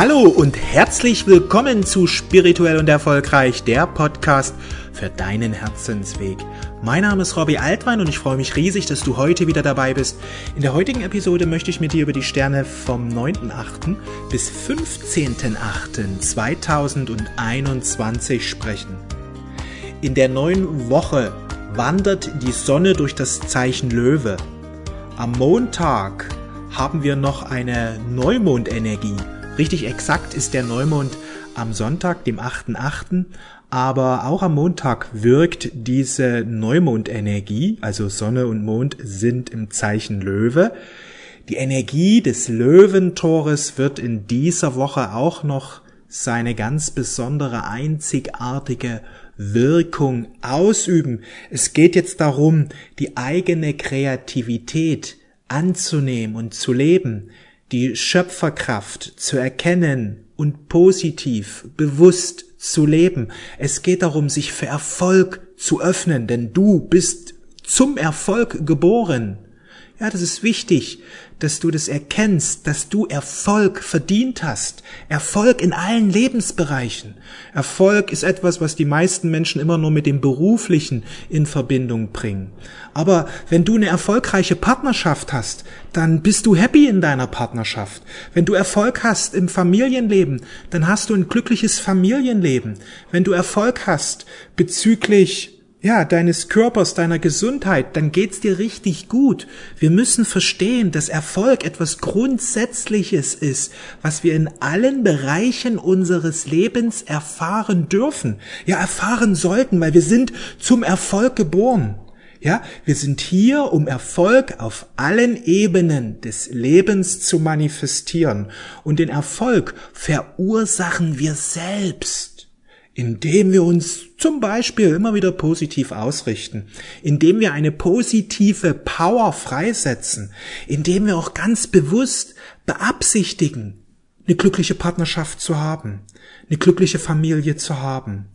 Hallo und herzlich willkommen zu Spirituell und Erfolgreich, der Podcast für deinen Herzensweg. Mein Name ist Robbie Altwein und ich freue mich riesig, dass du heute wieder dabei bist. In der heutigen Episode möchte ich mit dir über die Sterne vom 9.8. bis 15.8.2021 sprechen. In der neuen Woche wandert die Sonne durch das Zeichen Löwe. Am Montag haben wir noch eine Neumondenergie. Richtig exakt ist der Neumond am Sonntag, dem 8.8., aber auch am Montag wirkt diese Neumondenergie, also Sonne und Mond sind im Zeichen Löwe. Die Energie des Löwentores wird in dieser Woche auch noch seine ganz besondere, einzigartige Wirkung ausüben. Es geht jetzt darum, die eigene Kreativität anzunehmen und zu leben, die Schöpferkraft zu erkennen und positiv, bewusst zu leben. Es geht darum, sich für Erfolg zu öffnen, denn du bist zum Erfolg geboren. Ja, das ist wichtig, dass du das erkennst, dass du Erfolg verdient hast. Erfolg in allen Lebensbereichen. Erfolg ist etwas, was die meisten Menschen immer nur mit dem Beruflichen in Verbindung bringen. Aber wenn du eine erfolgreiche Partnerschaft hast, dann bist du happy in deiner Partnerschaft. Wenn du Erfolg hast im Familienleben, dann hast du ein glückliches Familienleben. Wenn du Erfolg hast bezüglich ja, deines Körpers, deiner Gesundheit, dann geht's dir richtig gut. Wir müssen verstehen, dass Erfolg etwas Grundsätzliches ist, was wir in allen Bereichen unseres Lebens erfahren dürfen. Ja, erfahren sollten, weil wir sind zum Erfolg geboren. Ja, wir sind hier, um Erfolg auf allen Ebenen des Lebens zu manifestieren. Und den Erfolg verursachen wir selbst indem wir uns zum Beispiel immer wieder positiv ausrichten, indem wir eine positive Power freisetzen, indem wir auch ganz bewusst beabsichtigen, eine glückliche Partnerschaft zu haben, eine glückliche Familie zu haben,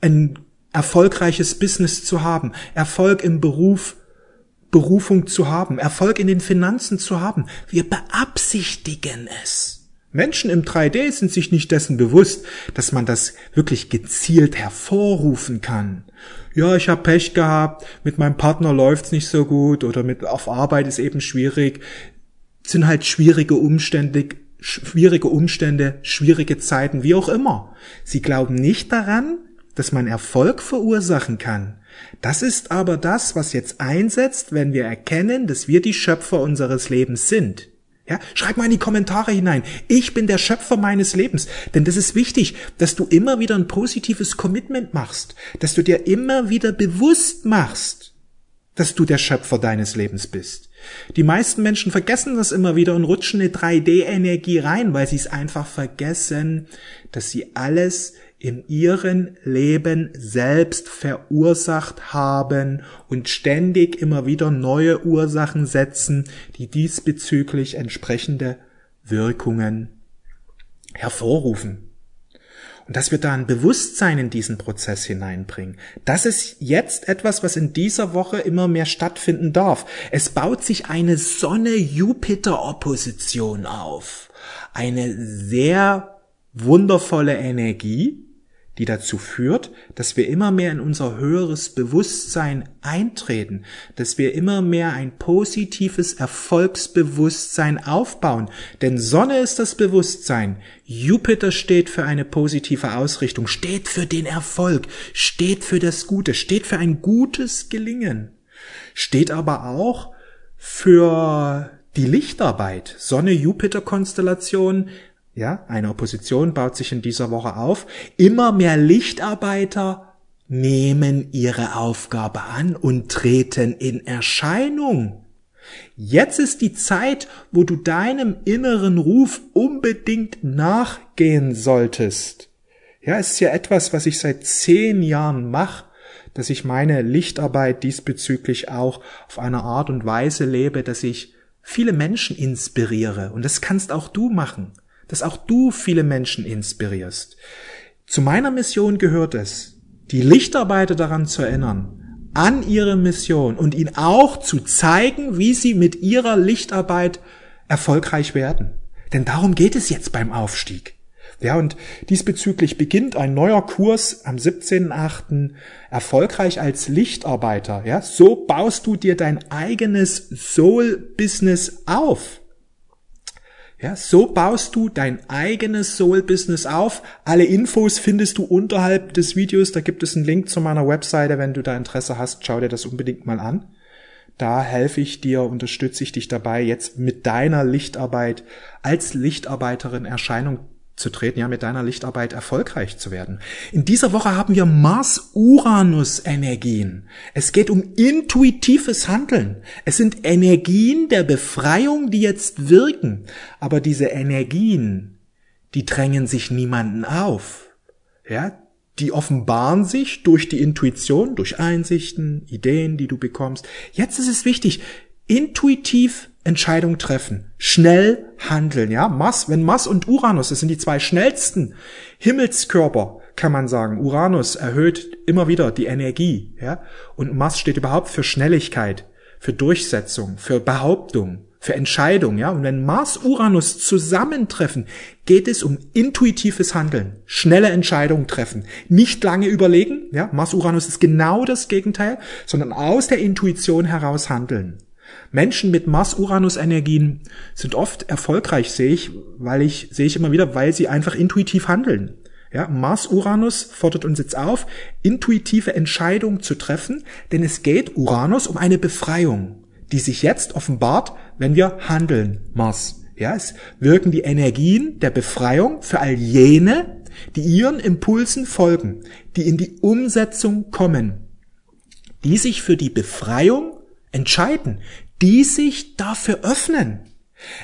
ein erfolgreiches Business zu haben, Erfolg im Beruf, Berufung zu haben, Erfolg in den Finanzen zu haben. Wir beabsichtigen es. Menschen im 3D sind sich nicht dessen bewusst, dass man das wirklich gezielt hervorrufen kann. Ja, ich habe Pech gehabt, mit meinem Partner läuft's nicht so gut oder mit auf Arbeit ist eben schwierig. sind halt schwierige Umstände, schwierige Umstände, schwierige Zeiten, wie auch immer. Sie glauben nicht daran, dass man Erfolg verursachen kann. Das ist aber das, was jetzt einsetzt, wenn wir erkennen, dass wir die Schöpfer unseres Lebens sind. Ja, schreib mal in die Kommentare hinein. Ich bin der Schöpfer meines Lebens. Denn das ist wichtig, dass du immer wieder ein positives Commitment machst, dass du dir immer wieder bewusst machst, dass du der Schöpfer deines Lebens bist. Die meisten Menschen vergessen das immer wieder und rutschen eine 3D-Energie rein, weil sie es einfach vergessen, dass sie alles in ihren Leben selbst verursacht haben und ständig immer wieder neue Ursachen setzen, die diesbezüglich entsprechende Wirkungen hervorrufen. Und dass wir da ein Bewusstsein in diesen Prozess hineinbringen. Das ist jetzt etwas, was in dieser Woche immer mehr stattfinden darf. Es baut sich eine Sonne-Jupiter-Opposition auf. Eine sehr wundervolle Energie, die dazu führt, dass wir immer mehr in unser höheres Bewusstsein eintreten, dass wir immer mehr ein positives Erfolgsbewusstsein aufbauen. Denn Sonne ist das Bewusstsein, Jupiter steht für eine positive Ausrichtung, steht für den Erfolg, steht für das Gute, steht für ein gutes Gelingen, steht aber auch für die Lichtarbeit. Sonne-Jupiter-Konstellation ja, eine Opposition baut sich in dieser Woche auf. Immer mehr Lichtarbeiter nehmen ihre Aufgabe an und treten in Erscheinung. Jetzt ist die Zeit, wo du deinem inneren Ruf unbedingt nachgehen solltest. Ja, es ist ja etwas, was ich seit zehn Jahren mache, dass ich meine Lichtarbeit diesbezüglich auch auf eine Art und Weise lebe, dass ich viele Menschen inspiriere. Und das kannst auch du machen dass auch du viele Menschen inspirierst. Zu meiner Mission gehört es, die Lichtarbeiter daran zu erinnern, an ihre Mission und ihnen auch zu zeigen, wie sie mit ihrer Lichtarbeit erfolgreich werden. Denn darum geht es jetzt beim Aufstieg. Ja, und diesbezüglich beginnt ein neuer Kurs am 17.8. erfolgreich als Lichtarbeiter. Ja, so baust du dir dein eigenes Soul-Business auf. Ja, so baust du dein eigenes Soul-Business auf. Alle Infos findest du unterhalb des Videos. Da gibt es einen Link zu meiner Webseite. Wenn du da Interesse hast, schau dir das unbedingt mal an. Da helfe ich dir, unterstütze ich dich dabei, jetzt mit deiner Lichtarbeit als Lichtarbeiterin Erscheinung zu treten, ja, mit deiner Lichtarbeit erfolgreich zu werden. In dieser Woche haben wir Mars-Uranus-Energien. Es geht um intuitives Handeln. Es sind Energien der Befreiung, die jetzt wirken. Aber diese Energien, die drängen sich niemanden auf. Ja, die offenbaren sich durch die Intuition, durch Einsichten, Ideen, die du bekommst. Jetzt ist es wichtig, intuitiv Entscheidung treffen, schnell handeln, ja. Mars, wenn Mars und Uranus, das sind die zwei schnellsten Himmelskörper, kann man sagen. Uranus erhöht immer wieder die Energie, ja. Und Mars steht überhaupt für Schnelligkeit, für Durchsetzung, für Behauptung, für Entscheidung, ja. Und wenn Mars Uranus zusammentreffen, geht es um intuitives Handeln, schnelle Entscheidungen treffen, nicht lange überlegen, ja. Mars Uranus ist genau das Gegenteil, sondern aus der Intuition heraus handeln. Menschen mit Mars-Uranus-Energien sind oft erfolgreich, sehe ich, weil ich, sehe ich immer wieder, weil sie einfach intuitiv handeln. Ja, Mars-Uranus fordert uns jetzt auf, intuitive Entscheidungen zu treffen, denn es geht Uranus um eine Befreiung, die sich jetzt offenbart, wenn wir handeln, Mars. Ja, es wirken die Energien der Befreiung für all jene, die ihren Impulsen folgen, die in die Umsetzung kommen, die sich für die Befreiung entscheiden, die sich dafür öffnen.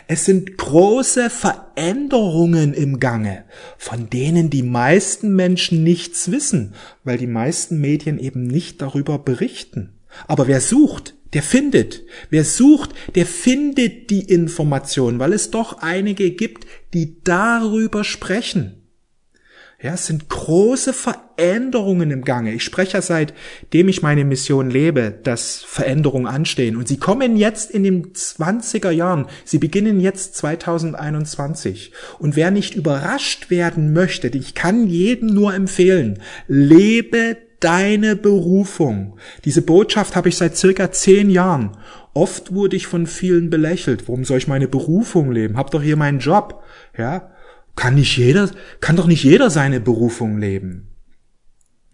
Es sind große Veränderungen im Gange, von denen die meisten Menschen nichts wissen, weil die meisten Medien eben nicht darüber berichten. Aber wer sucht, der findet. Wer sucht, der findet die Information, weil es doch einige gibt, die darüber sprechen. Ja, es sind große Veränderungen im Gange. Ich spreche ja seitdem ich meine Mission lebe, dass Veränderungen anstehen. Und sie kommen jetzt in den 20er Jahren. Sie beginnen jetzt 2021. Und wer nicht überrascht werden möchte, ich kann jedem nur empfehlen, lebe deine Berufung. Diese Botschaft habe ich seit circa zehn Jahren. Oft wurde ich von vielen belächelt. Warum soll ich meine Berufung leben? Hab doch hier meinen Job. Ja, kann nicht jeder, kann doch nicht jeder seine Berufung leben.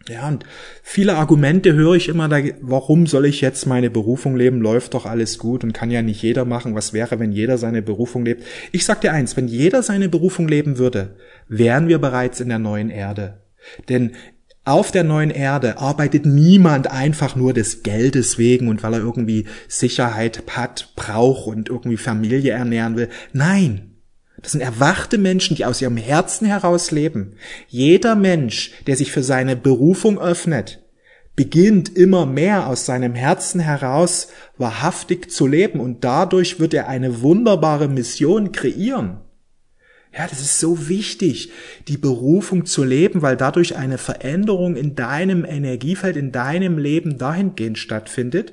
Ja, und viele Argumente höre ich immer, da, warum soll ich jetzt meine Berufung leben? Läuft doch alles gut und kann ja nicht jeder machen. Was wäre, wenn jeder seine Berufung lebt? Ich sag dir eins, wenn jeder seine Berufung leben würde, wären wir bereits in der neuen Erde. Denn auf der neuen Erde arbeitet niemand einfach nur des Geldes wegen und weil er irgendwie Sicherheit hat, braucht und irgendwie Familie ernähren will. Nein. Das sind erwachte Menschen, die aus ihrem Herzen heraus leben. Jeder Mensch, der sich für seine Berufung öffnet, beginnt immer mehr aus seinem Herzen heraus wahrhaftig zu leben und dadurch wird er eine wunderbare Mission kreieren. Ja, das ist so wichtig, die Berufung zu leben, weil dadurch eine Veränderung in deinem Energiefeld, in deinem Leben dahingehend stattfindet,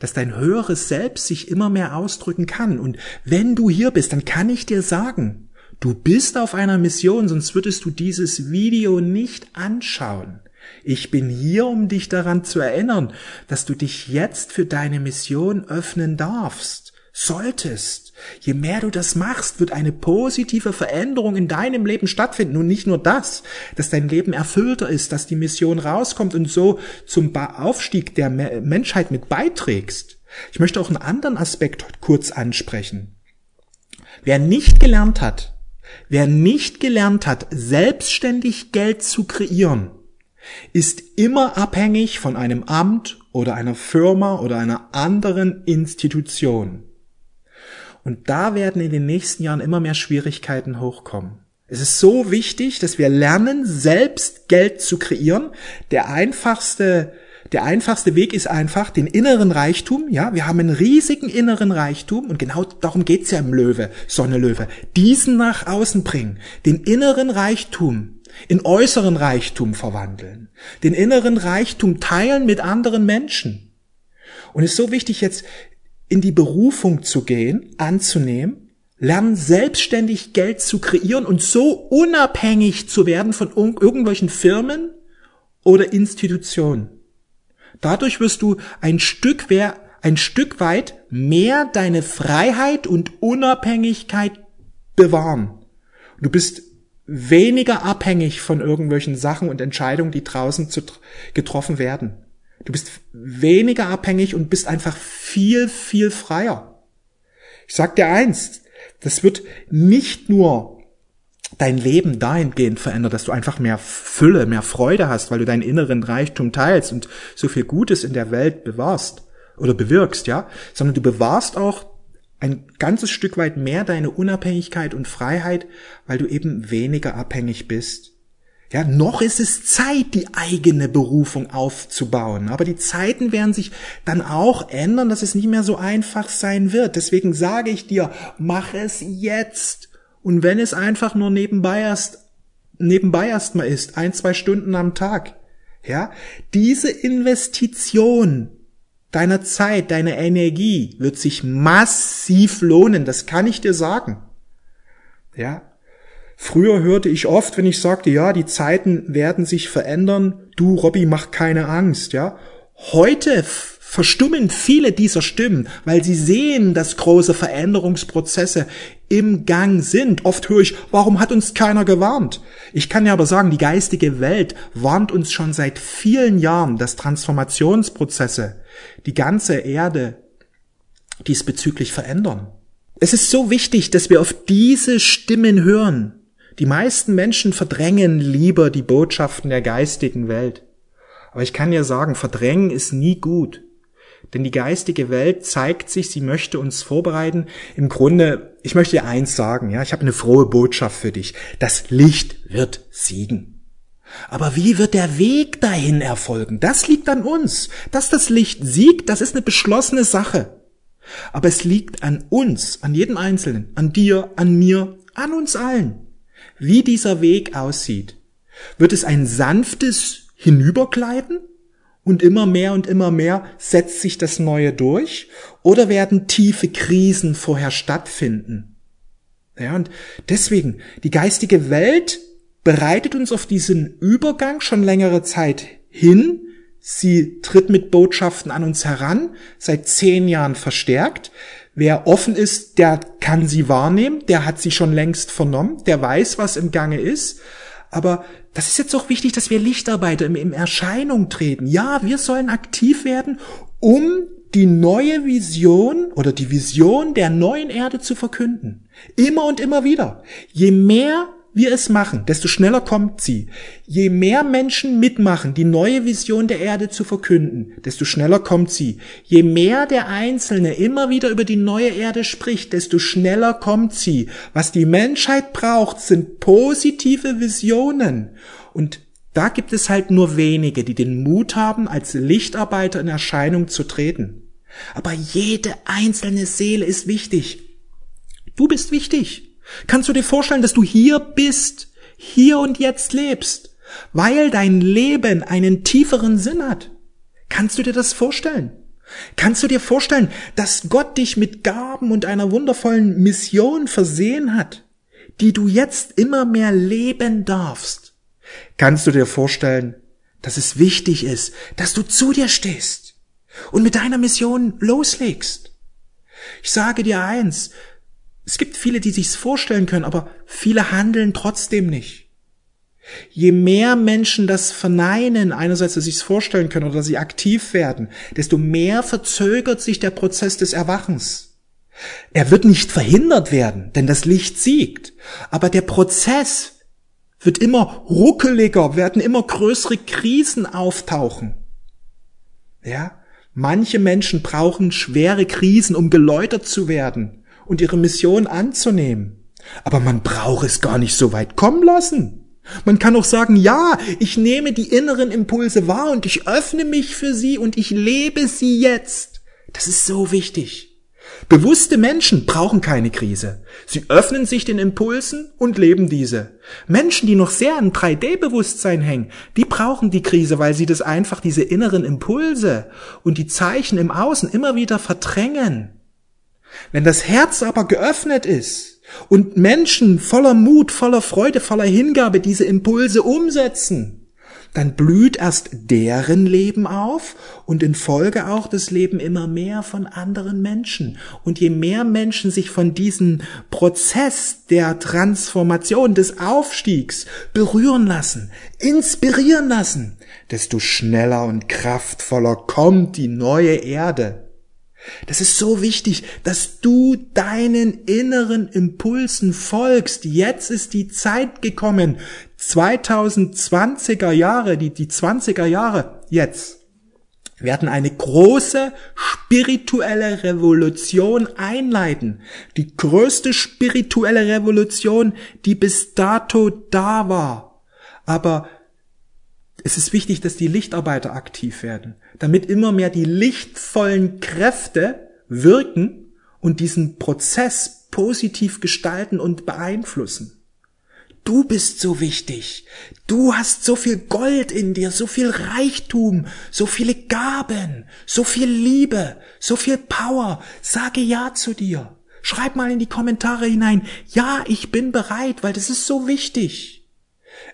dass dein höheres Selbst sich immer mehr ausdrücken kann. Und wenn du hier bist, dann kann ich dir sagen, du bist auf einer Mission, sonst würdest du dieses Video nicht anschauen. Ich bin hier, um dich daran zu erinnern, dass du dich jetzt für deine Mission öffnen darfst, solltest. Je mehr du das machst, wird eine positive Veränderung in deinem Leben stattfinden. Und nicht nur das, dass dein Leben erfüllter ist, dass die Mission rauskommt und so zum Aufstieg der Menschheit mit beiträgst. Ich möchte auch einen anderen Aspekt kurz ansprechen. Wer nicht gelernt hat, wer nicht gelernt hat, selbstständig Geld zu kreieren, ist immer abhängig von einem Amt oder einer Firma oder einer anderen Institution. Und da werden in den nächsten Jahren immer mehr Schwierigkeiten hochkommen. Es ist so wichtig, dass wir lernen, selbst Geld zu kreieren. Der einfachste, der einfachste Weg ist einfach den inneren Reichtum. Ja, wir haben einen riesigen inneren Reichtum und genau darum geht's ja im Löwe, Sonne Löwe. Diesen nach außen bringen, den inneren Reichtum in äußeren Reichtum verwandeln, den inneren Reichtum teilen mit anderen Menschen. Und es ist so wichtig jetzt in die Berufung zu gehen, anzunehmen, Lern selbstständig Geld zu kreieren und so unabhängig zu werden von irgendwelchen Firmen oder Institutionen. Dadurch wirst du ein Stück, ein Stück weit mehr deine Freiheit und Unabhängigkeit bewahren. Du bist weniger abhängig von irgendwelchen Sachen und Entscheidungen, die draußen getroffen werden. Du bist weniger abhängig und bist einfach viel, viel freier. Ich sag dir eins, das wird nicht nur dein Leben dahingehend verändern, dass du einfach mehr Fülle, mehr Freude hast, weil du deinen inneren Reichtum teilst und so viel Gutes in der Welt bewahrst oder bewirkst, ja, sondern du bewahrst auch ein ganzes Stück weit mehr deine Unabhängigkeit und Freiheit, weil du eben weniger abhängig bist. Ja, noch ist es Zeit, die eigene Berufung aufzubauen. Aber die Zeiten werden sich dann auch ändern, dass es nicht mehr so einfach sein wird. Deswegen sage ich dir, mach es jetzt. Und wenn es einfach nur nebenbei erst, nebenbei erst mal ist, ein, zwei Stunden am Tag. Ja, diese Investition deiner Zeit, deiner Energie wird sich massiv lohnen. Das kann ich dir sagen. Ja, Früher hörte ich oft, wenn ich sagte, ja, die Zeiten werden sich verändern, du Robby, mach keine Angst, ja. Heute verstummen viele dieser Stimmen, weil sie sehen, dass große Veränderungsprozesse im Gang sind. Oft höre ich, warum hat uns keiner gewarnt? Ich kann ja aber sagen, die geistige Welt warnt uns schon seit vielen Jahren, dass Transformationsprozesse die ganze Erde diesbezüglich verändern. Es ist so wichtig, dass wir auf diese Stimmen hören. Die meisten Menschen verdrängen lieber die Botschaften der geistigen Welt. Aber ich kann dir sagen, verdrängen ist nie gut. Denn die geistige Welt zeigt sich, sie möchte uns vorbereiten. Im Grunde, ich möchte dir eins sagen, ja, ich habe eine frohe Botschaft für dich. Das Licht wird siegen. Aber wie wird der Weg dahin erfolgen? Das liegt an uns. Dass das Licht siegt, das ist eine beschlossene Sache. Aber es liegt an uns, an jedem Einzelnen, an dir, an mir, an uns allen wie dieser Weg aussieht. Wird es ein sanftes Hinübergleiten und immer mehr und immer mehr setzt sich das Neue durch oder werden tiefe Krisen vorher stattfinden? Ja, und deswegen, die geistige Welt bereitet uns auf diesen Übergang schon längere Zeit hin. Sie tritt mit Botschaften an uns heran, seit zehn Jahren verstärkt. Wer offen ist, der kann sie wahrnehmen, der hat sie schon längst vernommen, der weiß, was im Gange ist. Aber das ist jetzt auch wichtig, dass wir Lichtarbeiter im Erscheinung treten. Ja, wir sollen aktiv werden, um die neue Vision oder die Vision der neuen Erde zu verkünden. Immer und immer wieder. Je mehr wir es machen, desto schneller kommt sie. Je mehr Menschen mitmachen, die neue Vision der Erde zu verkünden, desto schneller kommt sie. Je mehr der Einzelne immer wieder über die neue Erde spricht, desto schneller kommt sie. Was die Menschheit braucht, sind positive Visionen. Und da gibt es halt nur wenige, die den Mut haben, als Lichtarbeiter in Erscheinung zu treten. Aber jede einzelne Seele ist wichtig. Du bist wichtig. Kannst du dir vorstellen, dass du hier bist, hier und jetzt lebst, weil dein Leben einen tieferen Sinn hat? Kannst du dir das vorstellen? Kannst du dir vorstellen, dass Gott dich mit Gaben und einer wundervollen Mission versehen hat, die du jetzt immer mehr leben darfst? Kannst du dir vorstellen, dass es wichtig ist, dass du zu dir stehst und mit deiner Mission loslegst? Ich sage dir eins, es gibt viele, die sich's vorstellen können, aber viele handeln trotzdem nicht. Je mehr Menschen das verneinen, einerseits, dass sie es vorstellen können oder dass sie aktiv werden, desto mehr verzögert sich der Prozess des Erwachens. Er wird nicht verhindert werden, denn das Licht siegt. Aber der Prozess wird immer ruckeliger, werden immer größere Krisen auftauchen. Ja? Manche Menschen brauchen schwere Krisen, um geläutert zu werden und ihre Mission anzunehmen. Aber man braucht es gar nicht so weit kommen lassen. Man kann auch sagen, ja, ich nehme die inneren Impulse wahr und ich öffne mich für sie und ich lebe sie jetzt. Das ist so wichtig. Bewusste Menschen brauchen keine Krise. Sie öffnen sich den Impulsen und leben diese. Menschen, die noch sehr an 3D-Bewusstsein hängen, die brauchen die Krise, weil sie das einfach diese inneren Impulse und die Zeichen im Außen immer wieder verdrängen. Wenn das Herz aber geöffnet ist und Menschen voller Mut, voller Freude, voller Hingabe diese Impulse umsetzen, dann blüht erst deren Leben auf und in Folge auch das Leben immer mehr von anderen Menschen. Und je mehr Menschen sich von diesem Prozess der Transformation, des Aufstiegs berühren lassen, inspirieren lassen, desto schneller und kraftvoller kommt die neue Erde. Das ist so wichtig, dass du deinen inneren Impulsen folgst. Jetzt ist die Zeit gekommen. 2020er Jahre, die, die 20er Jahre, jetzt werden eine große spirituelle Revolution einleiten. Die größte spirituelle Revolution, die bis dato da war. Aber es ist wichtig, dass die Lichtarbeiter aktiv werden, damit immer mehr die lichtvollen Kräfte wirken und diesen Prozess positiv gestalten und beeinflussen. Du bist so wichtig. Du hast so viel Gold in dir, so viel Reichtum, so viele Gaben, so viel Liebe, so viel Power. Sage Ja zu dir. Schreib mal in die Kommentare hinein, ja, ich bin bereit, weil das ist so wichtig.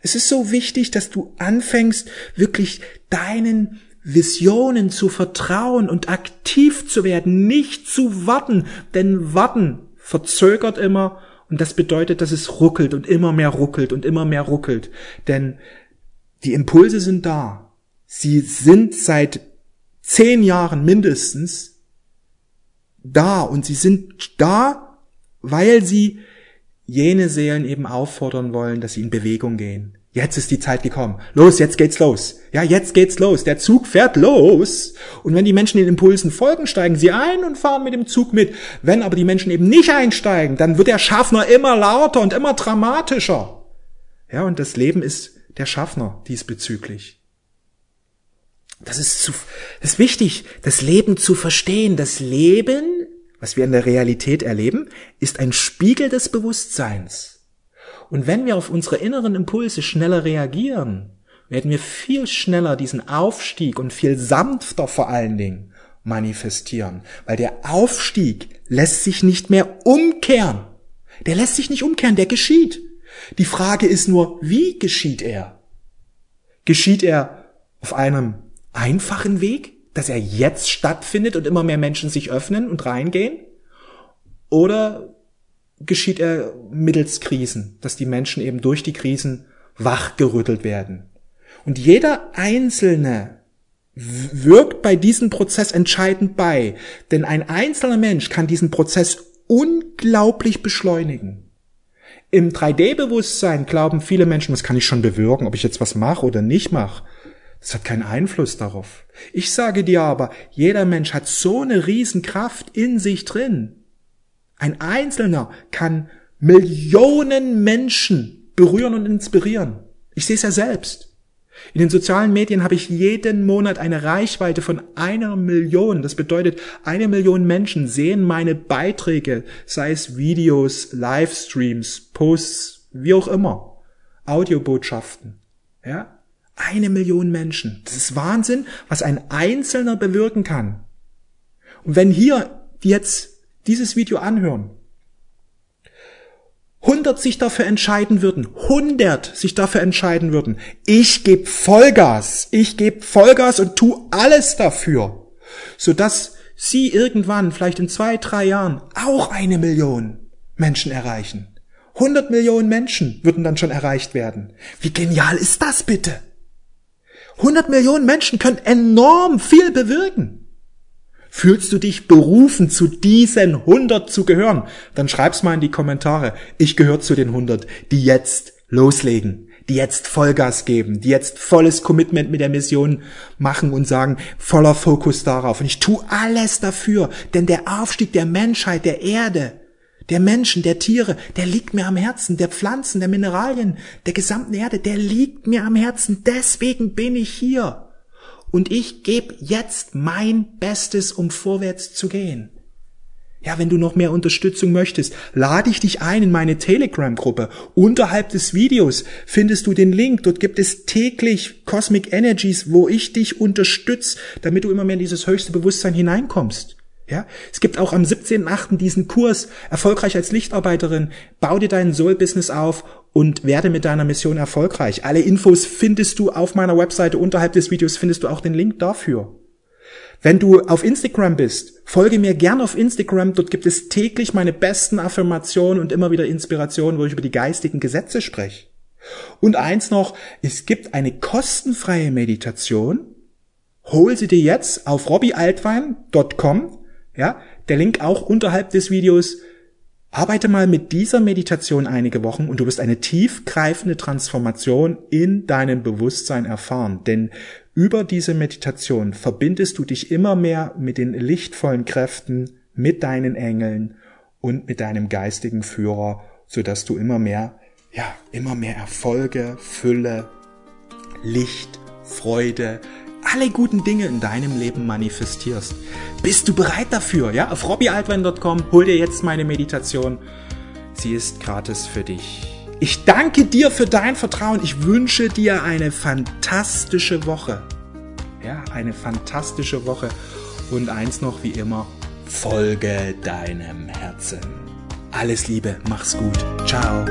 Es ist so wichtig, dass du anfängst, wirklich deinen Visionen zu vertrauen und aktiv zu werden, nicht zu warten, denn warten verzögert immer und das bedeutet, dass es ruckelt und immer mehr ruckelt und immer mehr ruckelt, denn die Impulse sind da. Sie sind seit zehn Jahren mindestens da und sie sind da, weil sie jene Seelen eben auffordern wollen, dass sie in Bewegung gehen. Jetzt ist die Zeit gekommen. Los, jetzt geht's los. Ja, jetzt geht's los. Der Zug fährt los. Und wenn die Menschen den Impulsen folgen, steigen sie ein und fahren mit dem Zug mit. Wenn aber die Menschen eben nicht einsteigen, dann wird der Schaffner immer lauter und immer dramatischer. Ja, und das Leben ist der Schaffner diesbezüglich. Das ist, zu, das ist wichtig, das Leben zu verstehen. Das Leben was wir in der Realität erleben, ist ein Spiegel des Bewusstseins. Und wenn wir auf unsere inneren Impulse schneller reagieren, werden wir viel schneller diesen Aufstieg und viel sanfter vor allen Dingen manifestieren, weil der Aufstieg lässt sich nicht mehr umkehren. Der lässt sich nicht umkehren, der geschieht. Die Frage ist nur, wie geschieht er? Geschieht er auf einem einfachen Weg? dass er jetzt stattfindet und immer mehr Menschen sich öffnen und reingehen? Oder geschieht er mittels Krisen, dass die Menschen eben durch die Krisen wachgerüttelt werden? Und jeder Einzelne wirkt bei diesem Prozess entscheidend bei, denn ein einzelner Mensch kann diesen Prozess unglaublich beschleunigen. Im 3D-Bewusstsein glauben viele Menschen, das kann ich schon bewirken, ob ich jetzt was mache oder nicht mache. Das hat keinen Einfluss darauf. Ich sage dir aber, jeder Mensch hat so eine Riesenkraft in sich drin. Ein Einzelner kann Millionen Menschen berühren und inspirieren. Ich sehe es ja selbst. In den sozialen Medien habe ich jeden Monat eine Reichweite von einer Million. Das bedeutet, eine Million Menschen sehen meine Beiträge, sei es Videos, Livestreams, Posts, wie auch immer, Audiobotschaften. Ja? Eine Million Menschen. Das ist Wahnsinn, was ein Einzelner bewirken kann. Und wenn hier jetzt dieses Video anhören, 100 sich dafür entscheiden würden, 100 sich dafür entscheiden würden, ich gebe Vollgas, ich gebe Vollgas und tu alles dafür, sodass sie irgendwann, vielleicht in zwei, drei Jahren, auch eine Million Menschen erreichen. 100 Millionen Menschen würden dann schon erreicht werden. Wie genial ist das bitte? 100 Millionen Menschen können enorm viel bewirken. Fühlst du dich berufen, zu diesen 100 zu gehören? Dann schreib's mal in die Kommentare. Ich gehöre zu den 100, die jetzt loslegen, die jetzt Vollgas geben, die jetzt volles Commitment mit der Mission machen und sagen, voller Fokus darauf. Und ich tue alles dafür, denn der Aufstieg der Menschheit, der Erde, der Menschen, der Tiere, der liegt mir am Herzen, der Pflanzen, der Mineralien, der gesamten Erde, der liegt mir am Herzen. Deswegen bin ich hier. Und ich gebe jetzt mein Bestes, um vorwärts zu gehen. Ja, wenn du noch mehr Unterstützung möchtest, lade ich dich ein in meine Telegram-Gruppe. Unterhalb des Videos findest du den Link. Dort gibt es täglich Cosmic Energies, wo ich dich unterstütze, damit du immer mehr in dieses höchste Bewusstsein hineinkommst. Ja, es gibt auch am 17.8. diesen Kurs Erfolgreich als Lichtarbeiterin. Bau dir dein Soul-Business auf und werde mit deiner Mission erfolgreich. Alle Infos findest du auf meiner Webseite. Unterhalb des Videos findest du auch den Link dafür. Wenn du auf Instagram bist, folge mir gern auf Instagram. Dort gibt es täglich meine besten Affirmationen und immer wieder Inspirationen, wo ich über die geistigen Gesetze spreche. Und eins noch, es gibt eine kostenfreie Meditation. Hol sie dir jetzt auf robbyaltwein.com. Ja, der Link auch unterhalb des Videos. Arbeite mal mit dieser Meditation einige Wochen und du wirst eine tiefgreifende Transformation in deinem Bewusstsein erfahren. Denn über diese Meditation verbindest du dich immer mehr mit den lichtvollen Kräften, mit deinen Engeln und mit deinem geistigen Führer, so dass du immer mehr, ja, immer mehr Erfolge, Fülle, Licht, Freude, alle guten Dinge in deinem Leben manifestierst. Bist du bereit dafür? Ja, auf robbyaltwein.com hol dir jetzt meine Meditation. Sie ist gratis für dich. Ich danke dir für dein Vertrauen. Ich wünsche dir eine fantastische Woche. Ja, eine fantastische Woche. Und eins noch wie immer, folge deinem Herzen. Alles Liebe, mach's gut. Ciao.